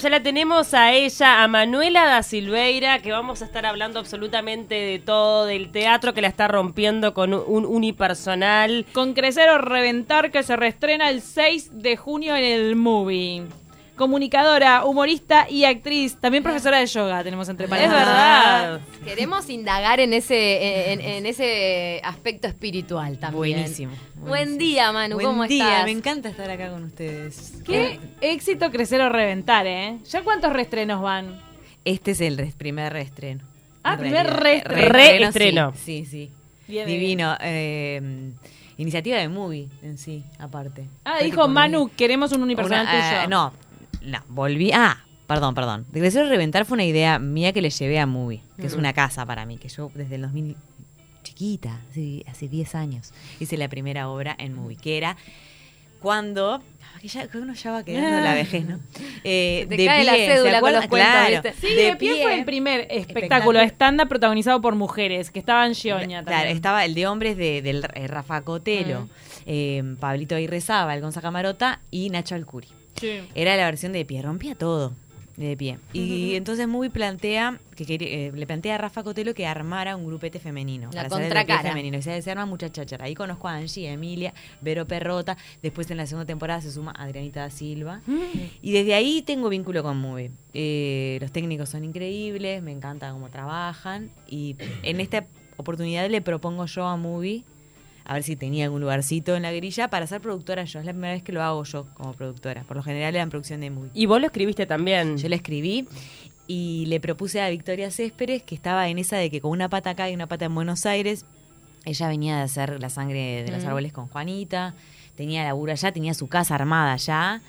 Ya la tenemos a ella, a Manuela da Silveira, que vamos a estar hablando absolutamente de todo, del teatro que la está rompiendo con un unipersonal. Con Crecer o Reventar, que se reestrena el 6 de junio en el movie. Comunicadora, humorista y actriz. También profesora de yoga tenemos entre Es paréntesis. verdad. Queremos indagar en ese, en, en ese aspecto espiritual también. Buenísimo. Buen día, Manu, Buen ¿cómo día, estás? me encanta estar acá con ustedes. Qué éxito Crecer o Reventar, ¿eh? ¿Ya cuántos reestrenos van? Este es el res- primer reestreno. Ah, primer reestreno. Sí, sí. sí. Bien, Divino. eh, iniciativa de movie en sí, aparte. Ah, dijo Manu, queremos un unipersonal una- tuyo. ah, no, no, volví. Ah, perdón, perdón. Regresar a reventar fue una idea mía que le llevé a movie, que es una casa para mí, que yo desde el 2000 chiquita, hace, hace 10 años, hice la primera obra en movie, que era cuando ah, que, ya, que uno ya va quedando la vejez, ¿no? Eh, te cae la cédula ¿se con acuerdan? los cuentos, Claro, ¿viste? Sí, de, pie, fue el primer espectáculo stand-up protagonizado por mujeres, que estaba en Gioña Claro, también. estaba el de hombres de, del eh, Rafa Cotelo, Mm. eh, Pablito Aguirrezaba, el Gonza Camarota y Nacho Alcuri. Sí. Era la versión de pie, rompía todo de pie. Y entonces Movie plantea, que quería- eh, le plantea a Rafa Cotelo que armara un grupete femenino. La para hacer el femenino. Y se, se arma mucha cháchara. Ahí conozco a Angie, a Emilia, Vero Perrota. Después en la segunda temporada se suma Adrianita da Silva. Y desde ahí tengo vínculo con Movie. Eh, los técnicos son increíbles, me encanta cómo trabajan. Y en esta oportunidad le propongo yo a Movie a ver si tenía algún lugarcito en la grilla para ser productora yo. Es la primera vez que lo hago yo como productora. Por lo general era en producción de Movie. Y vos lo escribiste también. Yo le escribí y le propuse a Victoria Céspedes, que estaba en esa de que con una pata acá y una pata en Buenos Aires, ella venía de hacer la sangre de los árboles con Juanita, tenía laburo allá, tenía su casa armada allá.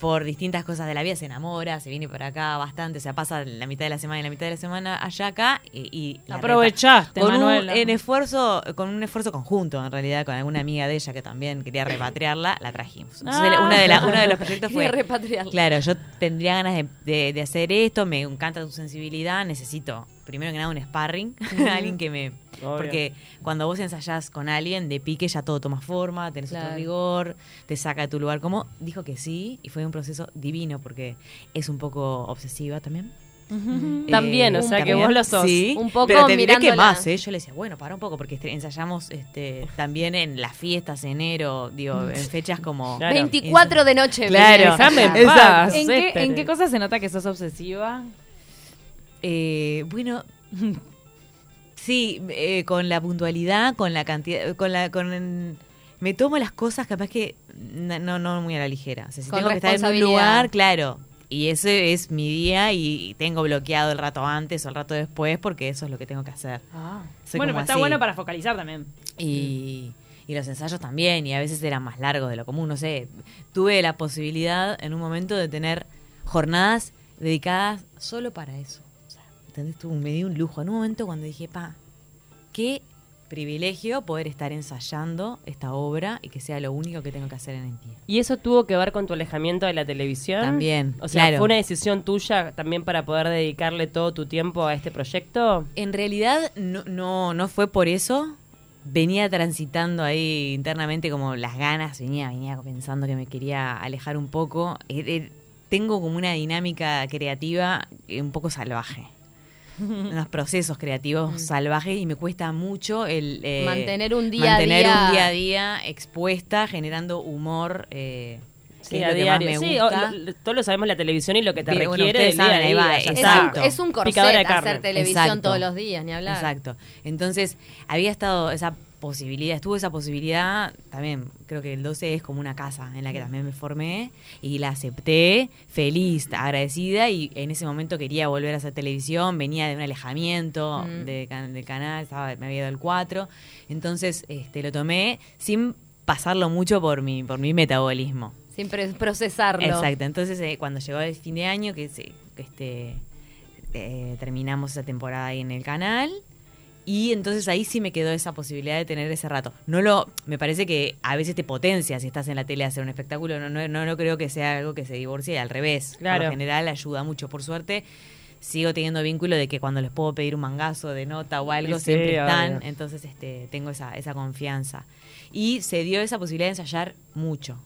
Por distintas cosas de la vida se enamora, se viene para acá bastante, o sea, pasa la mitad de la semana y la mitad de la semana allá acá y, y la Aprovechaste, con un, en esfuerzo, con un esfuerzo conjunto en realidad, con alguna amiga de ella que también quería repatriarla, la trajimos. Entonces, Ah. una de la- uno de los proyectos fue repatriarla. Claro, yo tendría ganas de, de- de hacer esto, me encanta tu sensibilidad, necesito primero que nada un sparring, alguien que me... Obvio. Porque cuando vos ensayás con alguien de pique ya todo toma forma, tenés Claro. otro rigor, te saca de tu lugar. Como dijo que sí, y fue un proceso divino porque es un poco obsesiva también. También, o sea, que vos lo sos. Sí, Un poco pero te diré que más, ¿eh? Yo le decía, bueno, para un poco, porque este- ensayamos este, también en las fiestas, enero, digo, en fechas como... Claro. 24 de noche. Claro. en esa. paz. ¿En, qué. ¿En qué cosa se nota que sos obsesiva? Eh, bueno, sí, eh, con la puntualidad, con la cantidad, con la, con me tomo las cosas capaz que no, no, muy a la ligera. O sea, si Con tengo que estar en un lugar, claro. Y ese es mi día y tengo bloqueado el rato antes o el rato después porque eso es lo que tengo que hacer. Soy bueno, pero está así. bueno para focalizar también. Y, y los ensayos también, y a veces eran más largos de lo común, no sé. Tuve la posibilidad en un momento de tener jornadas dedicadas solo para eso. ¿Entendés? Tuve- me di un lujo. En un momento cuando dije, pa, qué privilegio poder estar ensayando esta obra y que sea lo único que tengo que hacer en el día. ¿Y eso tuvo que ver con tu alejamiento de la televisión? También, O sea, claro. ¿fue una decisión tuya también para poder dedicarle todo tu tiempo a este proyecto? En realidad no, no, no fue por eso. Venía transitando ahí internamente como las ganas, venía, venía pensando que me quería alejar un poco. Eh, eh, tengo como una dinámica creativa un poco salvaje. Unos procesos creativos salvajes y me cuesta mucho el eh, Mantener un día a día. un día a día expuesta, generando humor. Eh, que Sí, es a lo que más diario. me Sí, gusta. o- lo- todos lo sabemos la televisión y lo que te Bien, bueno, requiere ustedes del día a saben, día, va, Es un, es un de corset hacer televisión Exacto. todos los días, ni hablar. Exacto. Entonces, había estado esa posibilidad, estuvo esa posibilidad, también creo que el 12 es como una casa en la que también me formé y la acepté, feliz, agradecida y en ese momento quería volver a hacer televisión, venía de un alejamiento Mm. de del canal, estaba, me había ido el 4, entonces este lo tomé sin pasarlo mucho por mi, por mi metabolismo. Es procesarlo. Exacto, entonces eh, cuando llegó el fin de año, que, se- que este, eh, terminamos esa temporada ahí en el canal, y entonces ahí sí me quedó esa posibilidad de tener ese rato. No lo, me parece que a veces te potencia si estás en la tele a hacer un espectáculo, no, no, no, no creo que sea algo que se divorcie, al revés. Por Claro. lo general ayuda mucho, por suerte. Sigo teniendo vínculo de que cuando les puedo pedir un mangazo de nota o algo, Sí, siempre están. obvio. Entonces este, tengo esa, esa confianza. Y se dio esa posibilidad de ensayar mucho.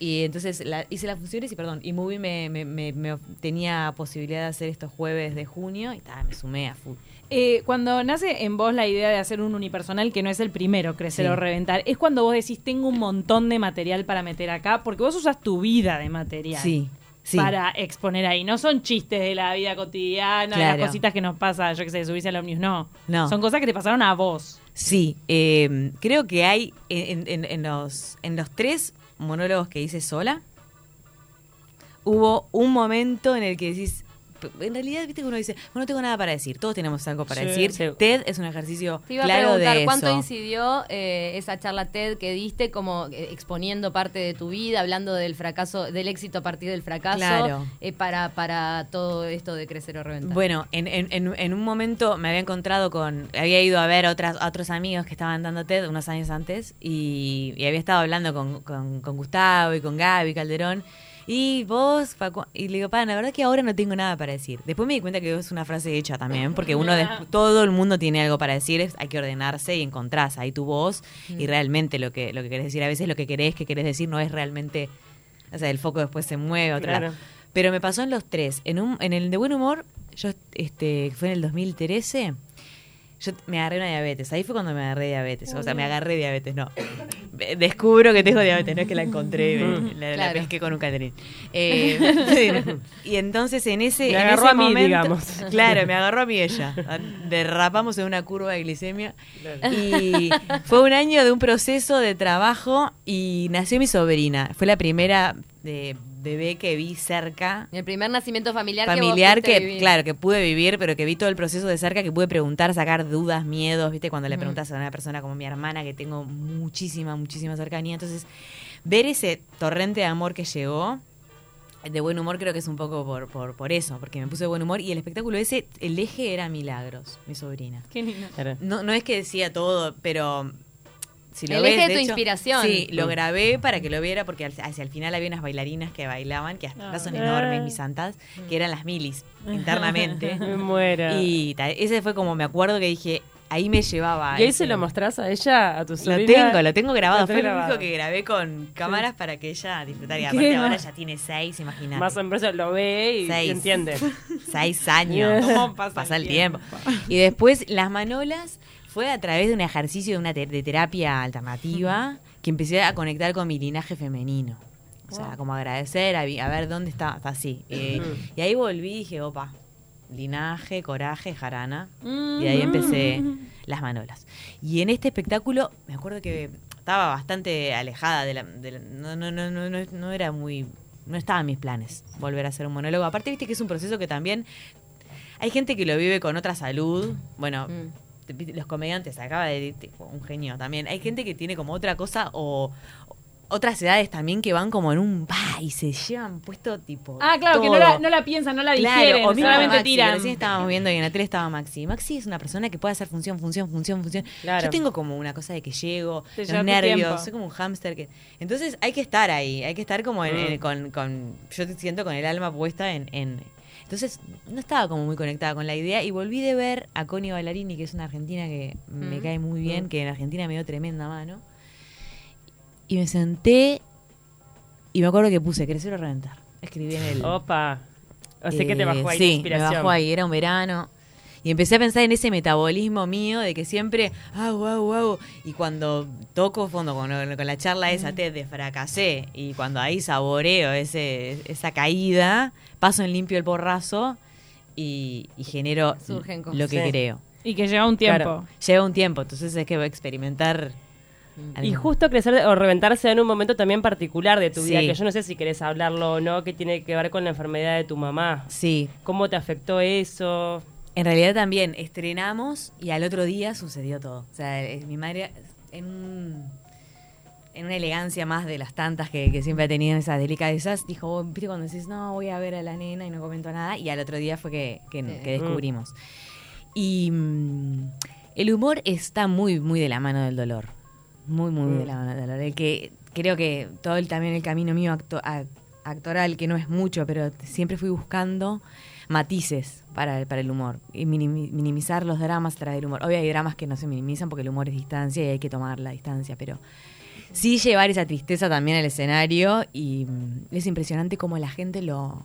Y entonces la- hice las funciones y perdón, y Movie me, me- me- me of- tenía posibilidad de hacer estos jueves de junio y ta, me sumé a full. Eh, cuando nace en vos la idea de hacer un unipersonal, que no es el primero, crecer Sí. o reventar, es cuando vos decís, tengo un montón de material para meter acá, porque vos usas tu vida de material. Sí, sí. Para exponer ahí. No son chistes de la vida cotidiana, de las cositas que nos pasa, yo que sé, subirse al Omnius, no. No. Son cosas que te pasaron a vos. Sí, eh, creo que hay en, en- en los, en los tres monólogos que hice sola, hubo un momento en el que decís, en realidad, viste que uno dice, bueno, no tengo nada para decir, todos tenemos algo para Sí, decir. sí. TED es un ejercicio Te iba claro a preguntar de cuánto eso. incidió eh, esa charla TED que diste, como eh, exponiendo parte de tu vida, hablando del fracaso, del éxito a partir del fracaso, Claro. eh, para, para todo esto de crecer o reventar. Bueno, en, en- en- en un momento me había encontrado con. Había ido a ver a, otras, a otros amigos que estaban dando TED unos años antes y, y había estado hablando con, con- con Gustavo y con Gaby Calderón. Y vos, Facu- y le digo, pa, la verdad que ahora no tengo nada para decir. Después me di cuenta que es una frase hecha también, porque uno, des- todo el mundo tiene algo para decir, es- hay que ordenarse y encontrás ahí tu voz y realmente lo que, lo que querés decir. A veces lo que querés que querés decir no es realmente, o sea, el foco después se mueve a otro Claro. Pero me pasó en los tres. En, un, en el de buen humor, yo este fue en el 2013. Yo me agarré una diabetes. Ahí fue cuando me agarré diabetes. O sea, me agarré diabetes, no. Descubro que tengo diabetes, no es que la encontré, la, la pesqué con un catering. Eh, y entonces en ese, Me en agarró ese a mí, momento- digamos. Claro, me agarró a mí ella. Derrapamos en una curva de glicemia. Y fue un año de un proceso de trabajo y nació mi sobrina. Fue la primera de bebé que vi cerca el primer nacimiento familiar, familiar que, vos que, vivir. claro, que pude vivir, pero que vi todo el proceso de cerca, que pude preguntar, sacar dudas, miedos, ¿viste? Cuando le preguntas a una persona como mi hermana, que tengo muchísima, muchísima cercanía. Entonces, ver ese torrente de amor que llegó, de buen humor, creo que es un poco por, por, por eso, porque me puse de buen humor y el espectáculo ese, el eje era Milagros, mi sobrina. Qué lindo. No, no es que decía todo, pero si lo El ves, de tu hecho, inspiración. Sí, lo grabé para que lo viera porque al- hacia el final había unas bailarinas que bailaban, que hasta acá son Ah. enormes, mis santas, que eran las milis, internamente. Me muero. y ese fue como me acuerdo que dije, ahí me llevaba. ¿Y ahí ese- se lo mostrás a ella, a tu Lo sobrina? tengo, lo tengo grabado. Lo Fue tenés lo único grabado. que grabé con cámaras para que ella disfrutara. Y aparte ahora ya tiene seis, imagínate. Más o menos lo ve y Seis. entiende. Seis años. ¿Cómo pasa pasa el el tiempo. Y después las manolas fue a través de un ejercicio de una te- de terapia alternativa que empecé a conectar con mi linaje femenino. O sea, como agradecer, a, ver dónde está, está así. Eh, y ahí volví y dije, opa, linaje, coraje, jarana. Y ahí empecé las manolas. Y en este espectáculo, me acuerdo que estaba bastante alejada de la... de la- no, no, no, no, no, no era muy... No estaba en mis planes volver a hacer un monólogo. Aparte, viste que es un proceso que también... Hay gente que lo vive con otra salud. Bueno, Mm. Los comediantes, acaba de tipo, un genio también. Hay gente que tiene como otra cosa o otras edades también que van como en un pa y se llevan puesto tipo. Ah, claro, que no la, no la piensan, no la digieren, o solamente Maxi, tiran. Recién estábamos viendo y en la tele estaba Maxi. Maxi es una persona que puede hacer función, función, función, función. Claro. Yo tengo como una cosa de que llego, Te los nervios, soy como un hámster que. Entonces hay que estar ahí, hay que estar como en- Mm. en- con, con. Yo te siento con el alma puesta en, en- Entonces no estaba como muy conectada con la idea y volví de ver a Connie Ballarini, que es una argentina que me cae muy bien, Mm. que en Argentina me dio tremenda mano. Y me senté y me acuerdo que puse crecer o reventar. Escribí en el. Opa. O sea que te Eh, bajó ahí sí, la inspiración. me bajó ahí, era un verano. Y empecé a pensar en ese metabolismo mío de que siempre, ah, wow, wow. Y cuando toco fondo con, con la charla esa, te desfracasé. Y cuando ahí saboreo ese, esa caída, paso en limpio el porrazo y, y genero Surgen cosas. lo que Sí. creo. Y que lleva un tiempo. Claro. Lleva un tiempo, entonces es que voy a experimentar. Y justo crecer o reventarse en un momento también particular de tu vida, que yo no sé si querés hablarlo o no, que tiene que ver con la enfermedad de tu mamá. Sí, ¿Cómo te afectó eso? En realidad también estrenamos y al otro día sucedió todo. O sea, eh, mi madre en, un- en una elegancia más de las tantas que, que siempre ha tenido esas delicadezas, dijo, "Vos, viste cuando decís, no, voy a ver a la nena y no comento nada, y al otro día fue que, que- Sí. que descubrimos. Y mm, el humor está muy, muy de la mano del dolor. Muy, muy de la mano del dolor. El que creo que todo el, también el camino mío acto- a- actoral, que no es mucho, pero siempre fui buscando matices para, para el humor y minimi- minimizar los dramas a través del humor. Obvio hay dramas que no se minimizan porque el humor es distancia y hay que tomar la distancia, pero sí llevar esa tristeza también al escenario y mm, es impresionante cómo la gente lo...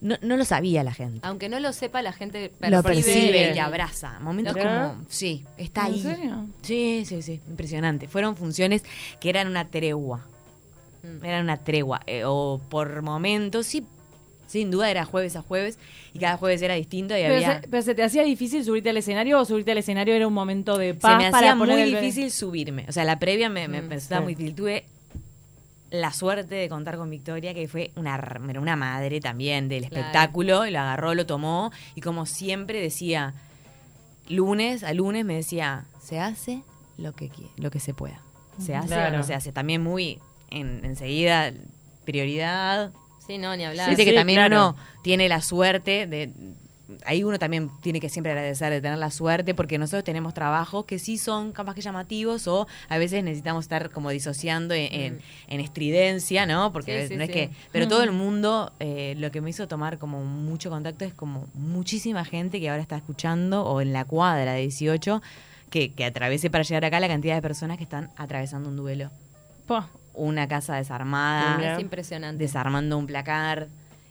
No, no lo sabía la gente. Aunque no lo sepa, la gente Lo percibe. percibe y abraza. Momentos ¿Verdad? como... Sí, está ¿En ahí. serio? Sí, sí, sí, impresionante. Fueron funciones que eran una tregua. Mm. Eran una tregua. eh, o por momentos, sí, sin duda era jueves a jueves y cada jueves era distinto y Pero había... se, pero se te hacía difícil subirte al escenario o subirte al escenario era un momento de se paz me para hacía muy el- difícil subirme. O sea, la previa me, me Mm, sí. muy difícil. Tuve la suerte de contar con Victoria, que fue una, era una madre también del Claro. espectáculo, y lo agarró, lo tomó, y como siempre decía, lunes a lunes me decía, se hace lo que, lo que se pueda. Se hace o Claro. no se hace. También muy en, enseguida, prioridad, Sí, no, ni hablar. Viste Sí, que sí, también claro. uno tiene la suerte de. Ahí uno también tiene que siempre agradecer de tener la suerte porque nosotros tenemos trabajos que sí son capaz que llamativos o a veces necesitamos estar como disociando en, en- en estridencia, ¿no? Porque Sí, sí, no es sí. que... Pero todo el mundo, eh, lo que me hizo tomar como mucho contacto es como muchísima gente que ahora está escuchando o en la cuadra de 18 que, que atravesé para llegar acá la cantidad de personas que están atravesando un duelo. Po. Una casa desarmada Mira. Es impresionante. desarmando un placar,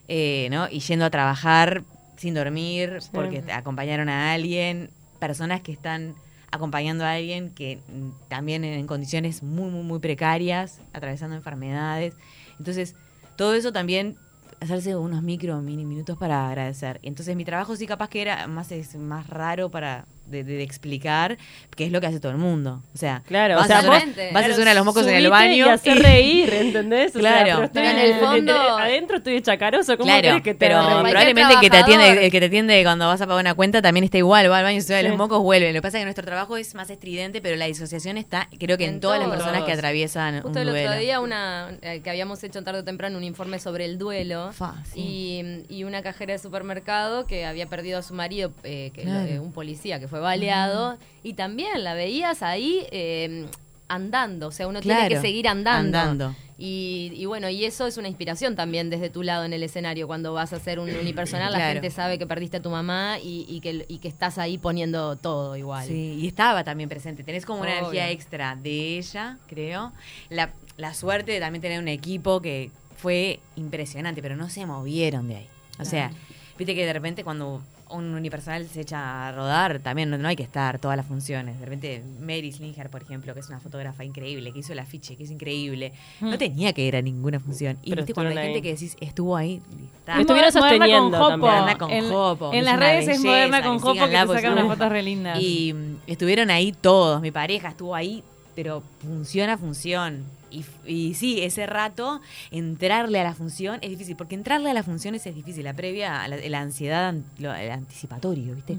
eh, ¿no? Y yendo a trabajar sin dormir porque acompañaron a alguien, personas que están acompañando a alguien que mm, también en condiciones muy, muy, muy precarias, atravesando enfermedades. Entonces, todo eso también hacerse unos micro, mini minutos para agradecer. Entonces mi trabajo sí capaz que era más, es más raro para de, de- de explicar, que es lo que hace todo el mundo. O sea, Claro, vas, o sea, a, hacer- vos- vas a hacer una de los mocos en el baño y hacer reír, ¿entendés? O Claro. sea, Pero en estoy- el fondo- adentro estoy de chacaroso, ¿cómo Claro, que te pero probablemente el que te atiende, el que te atiende cuando vas a pagar una cuenta también está igual, va al baño, se va de Sí. los mocos, vuelve. Lo que pasa es que nuestro trabajo es más estridente, pero la disociación está, creo que en, En todas las personas que atraviesan Justo un el duelo. otro día una eh, que habíamos hecho tarde o temprano un informe sobre el duelo Fa, sí. y, y una cajera de supermercado que había perdido a su marido, eh, que Claro. eh, un policía que fue baleado y también la veías ahí eh, andando, o sea, uno tiene que seguir andando. andando. Y, y bueno, y eso es una inspiración también desde tu lado en el escenario. Cuando vas a hacer un unipersonal, la gente sabe que perdiste a tu mamá y, y que, y que estás ahí poniendo todo igual. Sí, y estaba también presente. Tenés como una energía extra de ella, creo. La, la suerte de también tener un equipo que fue impresionante, pero no se movieron de ahí. O sea, viste que de repente cuando un unipersonal se echa a rodar, también no, no hay que estar todas las funciones. De repente, Mary Slinger, por ejemplo, que es una fotógrafa increíble, que hizo el afiche, que es increíble, no tenía que ir a ninguna función. Y Pero viste cuando hay estuvieron gente ahí. que decís, estuvo ahí. está. Estuvieron Moderna sosteniendo con también. Jopo. Moderna con en, Jopo, en es las redes es belleza, moderna con que Jopo que síganla, te sacan unas fotos re lindas. Y mm, estuvieron ahí todos, mi pareja estuvo ahí, pero función a función. Y, y sí, ese rato, entrarle a la función es difícil, porque entrarle a la función es difícil, la previa, la, la ansiedad, lo- el anticipatorio, ¿viste?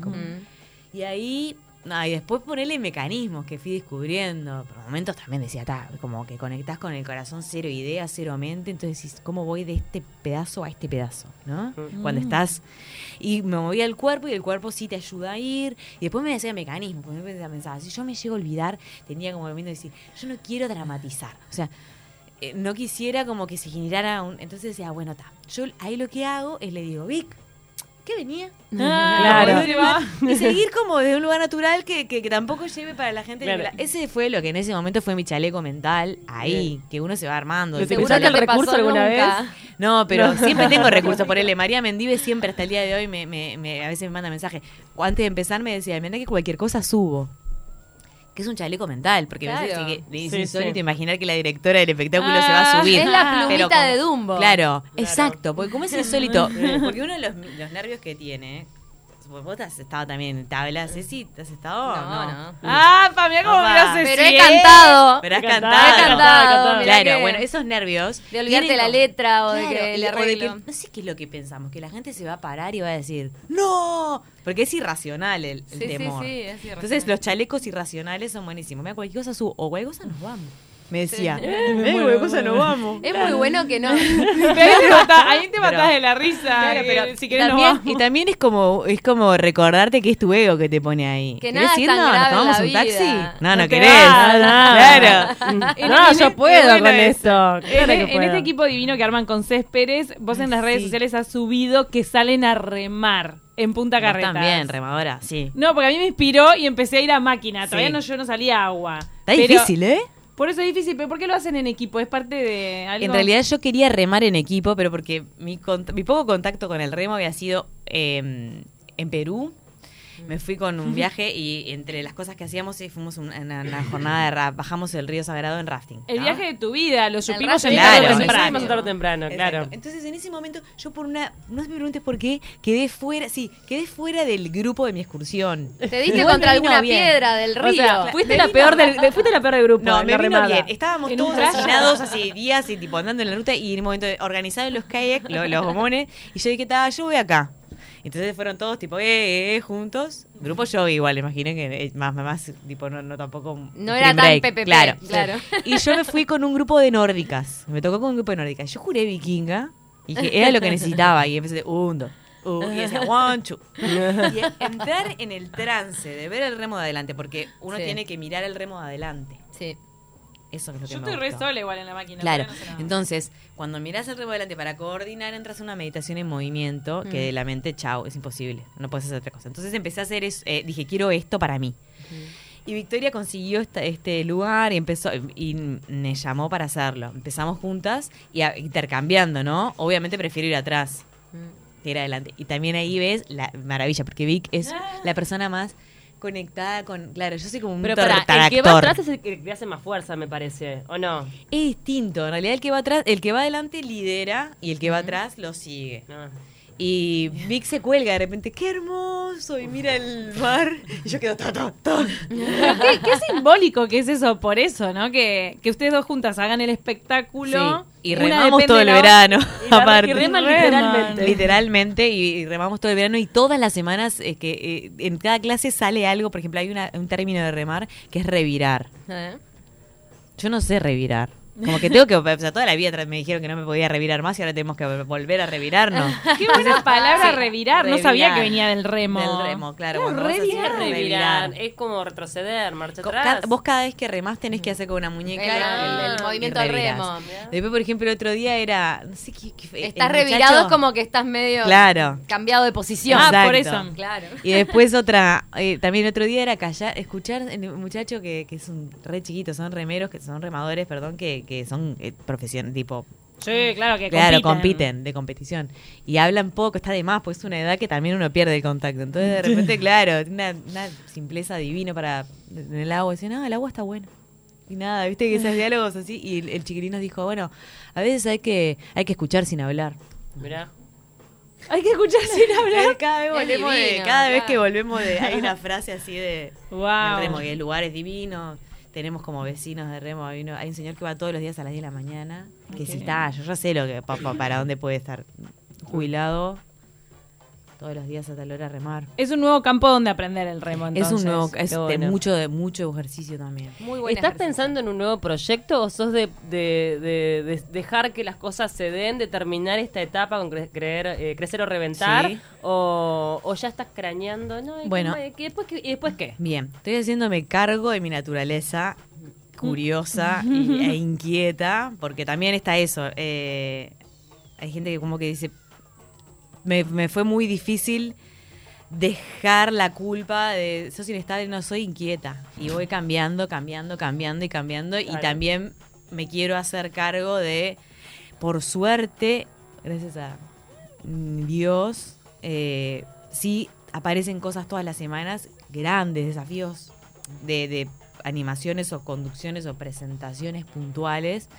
Y ahí, no, y después ponerle mecanismos que fui descubriendo. Por momentos también decía, ta, como que conectás con el corazón cero idea, cero mente, entonces decís, ¿cómo voy de este pedazo a este pedazo? ¿No? Cuando estás... Y me movía el cuerpo y el cuerpo sí te ayuda a ir. Y después me decía mecanismos, porque me pensaba, si yo me llego a olvidar, tenía como el momento de decir, yo no quiero dramatizar. O sea, eh, no quisiera como que se generara un... Entonces decía, bueno, está. Yo ahí lo que hago es le digo, Vic, ¿qué venía? Ah. Y seguir como de un lugar natural que, que, que tampoco lleve para la gente. Claro. Ese fue lo que en ese momento fue mi chaleco mental, ahí, que uno se va armando. ¿Pero te Seguro el recurso alguna vez? No, pero No. siempre tengo recursos por él. María Mendive siempre hasta el día de hoy me, me- me- a veces me manda mensaje. O Antes de empezar me decía, mira que cualquier cosa subo. Que es un chaleco mental, porque me Claro. parece que es Sí, insólito sí. imaginar que la directora del espectáculo se va a Ah, subir. es la plumita como- de Dumbo. Claro, exacto, porque como es insólito, porque uno de los, los nervios que tiene, vos has estado también en tablas, Ceci, ¿te has estado? No, no. Ah, pa, mira cómo me hace Pero he cantado. Pero has cantado. he cantado, Claro, que- bueno, esos nervios. De olvidarte tienen la letra o de Claro, que y- le de arreglo. que- no sé qué es lo que pensamos, que la gente se va a parar y va a decir, ¡No! Porque es irracional el, el Sí, sí, temor. sí, es irracional. Entonces los chalecos irracionales son buenísimos. Mira, cualquier cosa subo, o cualquier cosa nos vamos. Me decía. "Eh, cualquier cosa nos vamos. Es muy bueno que no. Ahí te matás, ahí te matás Pero- de la risa. Claro, que pero si querés nos también, vamos. y también es como es como recordarte que es tu ego que te pone ahí. Que ¿Querés nada es irnos? ¿Nos tomamos un taxi? No, no, No querés. Claro. En- No, en yo puedo con es- esto. En, Claro que en puedo. este equipo divino que arman con Cés Pérez, vos en las redes sí. sociales has subido que salen a remar en Punta Carretas. también, remadora, sí. No, porque a mí me inspiró y empecé a ir a máquina. Todavía Sí. no, yo no salía agua. Está Pero- difícil, ¿eh? Por eso es difícil, pero ¿por qué lo hacen en equipo? ¿Es parte de algo? En realidad yo quería remar en equipo, pero porque mi, mi poco contacto con el remo había sido eh, en Perú. Me fui con un viaje y entre las cosas que hacíamos sí, fuimos una, una- una jornada de rap. Bajamos el río Sagrado en rafting. El ¿no? viaje de tu vida, lo supimos en Claro, tarde sí, temprano. Temprano. tarde o temprano, claro. Entonces en ese momento yo por una, no me preguntes por qué, quedé fuera, sí, quedé fuera del grupo de mi excursión. Te diste Igual contra alguna bien. piedra del río. O sea, fuiste la, peor del, de- fuiste la peor del grupo. No, me vino remada. bien. Estábamos todos hacinados así días y tipo andando en la ruta y en un momento de organizar los kayaks, lo- los, gomones, y yo dije, "Ta, yo voy acá. Entonces fueron todos tipo, eh, eh, eh, juntos. Grupo yo igual, imaginé que eh, más, más, tipo, no, no tampoco. No era tan PPP, Claro. claro. Y yo me fui con un grupo de nórdicas. Me tocó con un grupo de nórdicas. Yo juré vikinga y dije, era lo que necesitaba. Y empecé, un, dos. uh, y decía, one, two. Y entrar en el trance de ver el remo de adelante, porque uno Sí. tiene que mirar el remo de adelante. Sí. Eso es lo que Yo me estoy re gustó. sola igual en la máquina. Claro, no entonces, cuando mirás el remo adelante para coordinar, entras a una meditación en movimiento, que Mm. de la mente, chao, es imposible, no puedes hacer otra cosa. Entonces empecé a hacer eso, eh, dije, quiero esto para mí. Y Victoria consiguió esta- este lugar y empezó y me llamó para hacerlo. Empezamos juntas y a- intercambiando, ¿no? Obviamente prefiero ir atrás Mm. que ir adelante. Y también ahí ves la maravilla, porque Vic es la persona más conectada con... Claro, yo soy como un Pero para, el que va atrás es el que hace más fuerza, me parece. ¿O no? Es distinto. En realidad el que va atrás, el que va adelante lidera y el que va atrás lo sigue. No. Y Vic se cuelga de repente, qué hermoso, y mira el mar. Y yo quedo ta, ta, ta. ¿Qué, qué simbólico que es eso, por eso, ¿no? Que, que ustedes dos juntas hagan el espectáculo. Sí, Y remamos todo el verano, Y aparte. y reman Reman. literalmente. Literalmente, y, y remamos todo el verano y todas las semanas eh, que eh, en cada clase sale algo, por ejemplo, hay una- un término de remar que es revirar. ¿Eh? Yo no sé revirar. Como que tengo que, o sea, toda la vida me dijeron que no me podía revirar más y ahora tenemos que volver a revirarnos. Qué buena palabra Sí, revirar. No sabía que venía del remo. Del remo, claro. Así, revirar. Es como retroceder, marcha Co- atrás. Vos cada vez que remás tenés que hacer con una muñeca. El- el- el movimiento revirás. remo. Después, por ejemplo, el otro día era. No sé qué. qué Estás muchacho- revirado, es como que estás medio Claro. cambiado de posición. Ah, por eso. Claro. Y después otra, eh, también otro día era callar, escuchar el muchacho que, que es un re chiquito, son remeros, que son remadores, perdón, que, que son eh, profesión, tipo, Sí, claro, que claro, compiten. compiten, de competición. Y hablan poco, está de más, pues es una edad que también uno pierde el contacto. Entonces de repente, claro, una, una simpleza divina para en el agua, decían, no, el agua está buena. Y nada, viste que esos diálogos así, y el, el chiquilín nos dijo, bueno, a veces hay que, hay que escuchar sin hablar. Mirá. Hay que escuchar sin hablar. Cada vez volvemos de, cada vez que volvemos de, hay una frase así de Wow. el lugar es divino. Tenemos como vecinos de remo, hay, uno- hay un señor que va todos los días a las 10 de la mañana, que si está, yo ya sé lo que pa- pa- para dónde puede estar jubilado todos los días a tal hora a remar. Es un nuevo campo donde aprender el remo, entonces. es un nuevo, es de bueno. mucho de mucho ejercicio también. Muy buen ¿Estás ejercicio. pensando en un nuevo proyecto o sos de, de- de- de dejar que las cosas se den, de terminar esta etapa con cre- creer, eh, crecer o reventar? Sí. O, o ya estás craneando? No, ¿y Bueno. qué- qué- después, qué- ¿Y después qué? Bien, estoy haciéndome cargo de mi naturaleza curiosa y- e inquieta, porque también está eso. eh, hay gente que como que dice, me, me fue muy difícil dejar la culpa de sos inestable, no soy inquieta. Y voy cambiando, cambiando, cambiando y cambiando. Y también me quiero hacer cargo de, por suerte, gracias a Dios, eh, sí aparecen cosas todas las semanas, grandes desafíos de, de animaciones o conducciones o presentaciones puntuales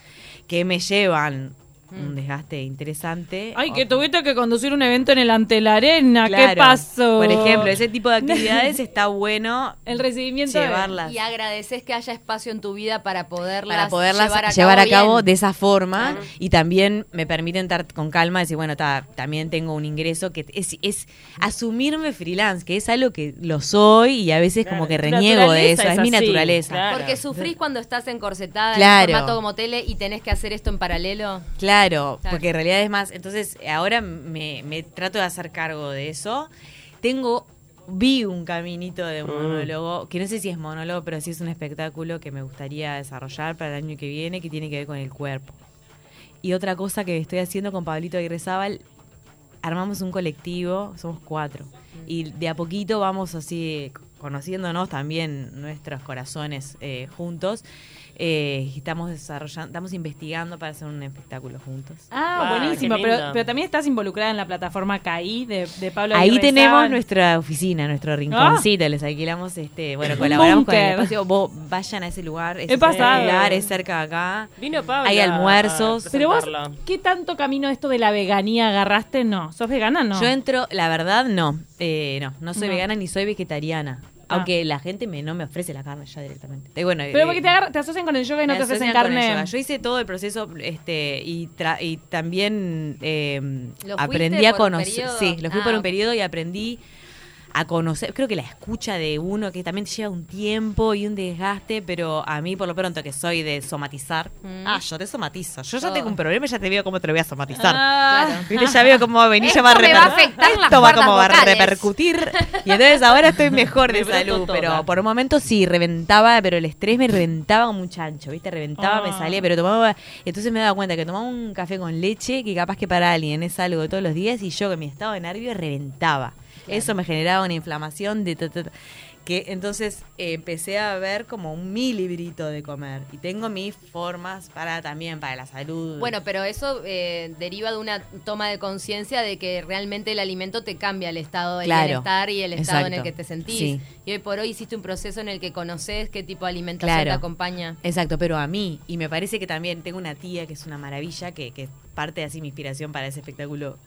que me llevan un desgaste interesante. Ay, O- que tuviste que conducir un evento en el Ante la Arena. ¿Qué pasó? Por ejemplo, ese tipo de actividades está bueno El recibimiento de- llevarlas. Y agradeces que haya espacio en tu vida para poderlas, para poderlas llevar a llevar cabo, a cabo bien. de esa forma Claro. y también me permiten estar con calma y decir, bueno, ta, también tengo un ingreso que es, es asumirme freelance, que es algo que lo soy y a veces como que reniego de eso, es, mi así, naturaleza. claro. Porque sufrís cuando estás encorsetada Claro. en formato como tele y tenés que hacer esto en paralelo. Claro, Claro. porque en realidad es más. Entonces, ahora me, me trato de hacer cargo de eso. Tengo. Vi un caminito de monólogo, que no sé si es monólogo, pero sí es un espectáculo que me gustaría desarrollar para el año que viene, que tiene que ver con el cuerpo. Y otra cosa que estoy haciendo con Pablito Aguirrezábal, armamos un colectivo, somos cuatro. Y de a poquito vamos así conociéndonos también nuestros corazones eh, juntos, eh, estamos desarrollando, estamos investigando para hacer un espectáculo juntos. Ah, Ah, buenísimo. Pero, pero también estás involucrada en la plataforma CAI de, de Pablo Ahí Aguirre tenemos nuestra oficina, nuestro rinconcito, les alquilamos este, bueno, colaboramos con el espacio, vos vayan a ese lugar, es He pasado. espectacular, es cerca de acá. Vino Pablo. Hay almuerzos. Pero vos. ¿qué tanto camino esto de la veganía agarraste? No. ¿Sos vegana? No. Yo entro, la verdad, no, eh, no, no soy No. vegana ni soy vegetariana. Ah. Aunque la gente me, no me ofrece la carne ya directamente. Y bueno, pero eh, porque te, agar- te asocian con el yoga y no me te ofrecen carne. Yo hice todo el proceso este y, tra- y también eh, ¿Lo aprendí a conocer. Sí, lo fui Ah, por un ok. periodo y aprendí a conocer. Creo que la escucha de uno, que también lleva un tiempo y un desgaste, pero a mí, por lo pronto, que soy de somatizar. Mm. Ah, yo te somatizo. Yo ya tengo un problema y ya te veo cómo te lo voy a somatizar. Ah, ¿Viste? Ya veo cómo va a venir, ya va a me reper- va a afectar las Esto va como va a repercutir. Y entonces ahora estoy mejor de Me salud. Pero por un momento sí, reventaba, pero el estrés me reventaba como un chancho, ¿viste? Reventaba, me Ah. salía, pero tomaba. Entonces me daba cuenta que tomaba un café con leche, que capaz que para alguien es algo de todos los días, y yo que mi estado de nervio reventaba. Eso me generaba una inflamación de. ta, ta, ta, que entonces eh, empecé a ver como un mi librito de comer. Y tengo mis formas para también, para la salud. Bueno, pero eso eh, deriva de una toma de conciencia de que realmente el alimento te cambia el estado de Claro, bienestar y el estado en el que te sentís. sí. Y hoy por hoy hiciste un proceso en el que conoces qué tipo de alimentación Claro. te acompaña. Exacto, pero a mí, y me parece que también tengo una tía que es una maravilla, que, que parte de así mi inspiración para ese espectáculo,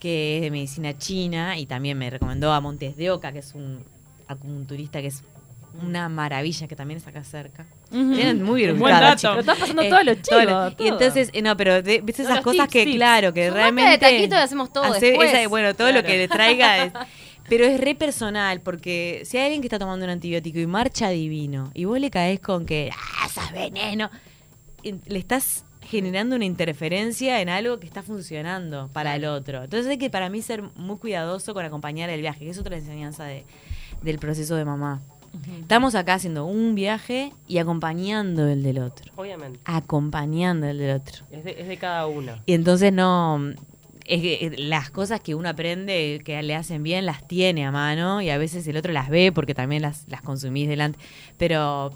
que es de medicina china, y también me recomendó a Montes de Oca, que es un acupunturista que es una maravilla, que también es acá cerca. Tienen muy Buen dato. chicos. Lo estás pasando Eh, todos los lo- todo. Y entonces, eh, no, pero de- Todos esas cosas tips, que, tips. claro, que Sumate realmente. de taquito y hacemos todo hacer después. esa- bueno, todo lo que le traiga. es- pero es re personal, porque si hay alguien que está tomando un antibiótico y marcha divino, y vos le caes con que, ah, sos veneno, en- le estás generando una interferencia en algo que está funcionando para el otro. Entonces hay que para mí ser muy cuidadoso con acompañar el viaje, que es otra enseñanza de, del proceso de mamá. Estamos acá haciendo un viaje y acompañando el del otro. Obviamente. Acompañando el del otro. Es de, es de cada uno. Y entonces no. Es que las cosas que uno aprende que le hacen bien las tiene a mano y a veces el otro las ve porque también las, las consumís delante. Pero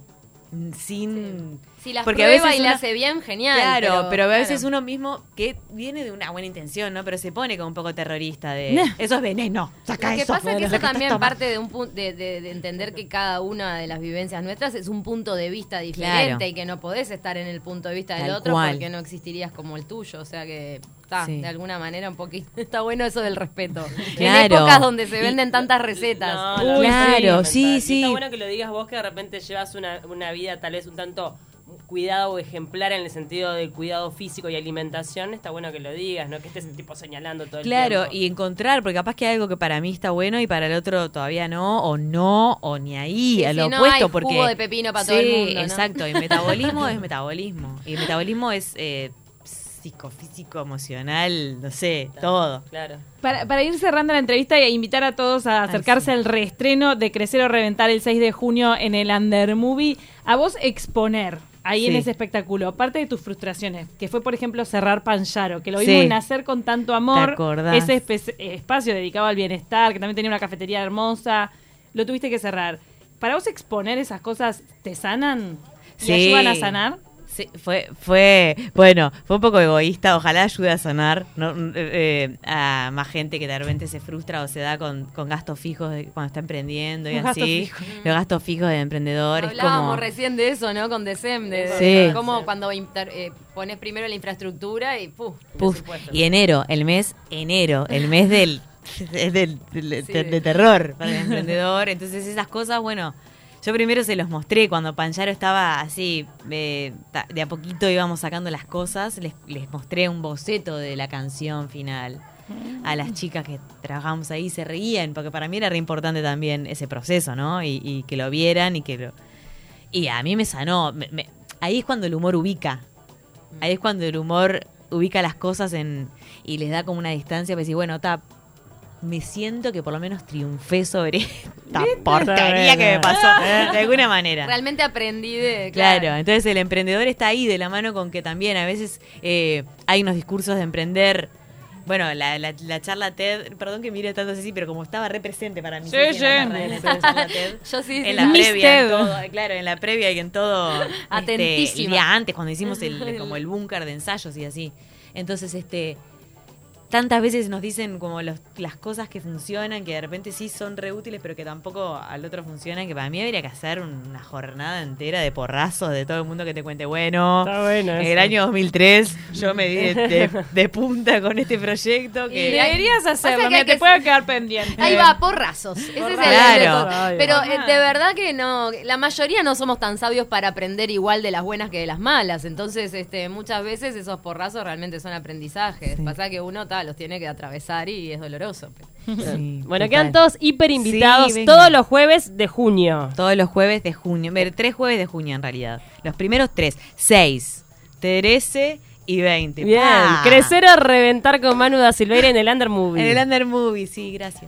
mm, sin. Si las Porque a prueba veces y hace bien, genial. Claro, pero, a claro. veces uno mismo que viene de una buena intención, ¿no? Pero se pone como un poco terrorista de. Nah. Eso es veneno, saca Lo que eso. pasa es que eso también parte de un de, de- de entender que cada una de las vivencias nuestras es un punto de vista diferente Claro. y que no podés estar en el punto de vista del Tal otro cual. porque no existirías como el tuyo. O sea que está, Sí. de alguna manera un poquito. Está bueno eso del respeto. En Claro. épocas donde se Y- venden tantas recetas. No, no, Uy, claro, sí, sí, mental. Y sí. Está bueno que lo digas vos que de repente llevas una, una vida tal vez un tanto cuidado ejemplar en el sentido del cuidado físico y alimentación. Está bueno que lo digas, no que estés tipo señalando todo el Claro, tiempo. y encontrar, porque capaz que hay algo que para mí está bueno y para el otro todavía no, o no, o ni ahí, Sí, a lo no opuesto, hay porque... jugo de pepino para sí, todo el mundo, ¿no? exacto, y metabolismo es metabolismo, y el metabolismo es eh, psicofísico, emocional, no sé, todo. Claro. Para, para ir cerrando la entrevista e invitar a todos a acercarse sí. al reestreno de Crecer o Reventar el 6 de junio en el Under Movie, a vos exponer ahí en ese espectáculo, aparte de tus frustraciones, que fue por ejemplo cerrar Pancharo, que lo vimos Sí. nacer con tanto amor, ¿Te acordás? ese espacio dedicado al bienestar, que también tenía una cafetería hermosa, lo tuviste que cerrar. ¿Para vos exponer esas cosas te sanan? ¿Y Sí. ayudan a sanar? Sí, fue, fue, bueno, fue un poco egoísta, ojalá ayude a sanar ¿no? Eh, eh, a más gente que de repente se frustra o se da con, con gastos fijos de- cuando está emprendiendo y Los gastos así, fijos. los gastos fijos del emprendedor. es Hablábamos como, recién de eso, ¿no? Con Decem, de, Sí. de cómo cuando inter- eh, pones primero la infraestructura y ¡puf! Puf, y enero, el mes enero, el mes del, es del, del- Sí, de, de- de terror para el emprendedor. Entonces esas cosas, bueno, yo primero se los mostré cuando Pancharo estaba así, eh, de a poquito íbamos sacando las cosas, les, les mostré un boceto de la canción final. A las chicas que trabajamos ahí se reían, porque para mí era re importante también ese proceso, ¿no? Y, y que lo vieran y que lo... Y a mí me sanó. me- me- ahí es cuando el humor ubica. Ahí es cuando el humor ubica las cosas en y les da como una distancia para decir, bueno, ta, me siento que por lo menos triunfé sobre esta porquería que me pasó, de alguna manera. Realmente aprendí de. Claro, entonces el emprendedor está ahí de la mano con que también a veces eh, hay unos discursos de emprender Bueno, la, la, la charla TED, perdón que mire tanto así, pero como estaba re presente para mí. Sí, en la sí. tarde, en la charla TED, Yo sí, en la previa, en todo, claro, en la previa y en todo. este, Atentísima. el día antes, cuando hicimos el, como el búnker de ensayos y así. Entonces, este. Tantas veces nos dicen como los- las cosas que funcionan, que de repente sí son re útiles, pero que tampoco al otro funcionan, que para mí habría que hacer una jornada entera de porrazos de todo el mundo que te cuente, bueno, Está bueno en el año 2003 yo me di de, de- de punta con este proyecto que... Y Deberías hacerlo, que te puede quedar pendiente. Ahí va, porrazos. Ese es el- Claro. Pero eh, de verdad que no, la mayoría no somos tan sabios para aprender igual de las buenas que de las malas. Entonces, este, muchas veces esos porrazos realmente son aprendizajes. Pasa que uno los tiene que atravesar y es doloroso. Sí, Bueno, total. quedan todos hiper invitados Sí, todos los jueves de junio. Todos los jueves de junio. Ver, tres jueves de junio en realidad. Los primeros tres. Seis, 13 y 20. Bien, crecer o reventar con Manu da Silveira en el Under Movie. En el Under Movie, sí, gracias.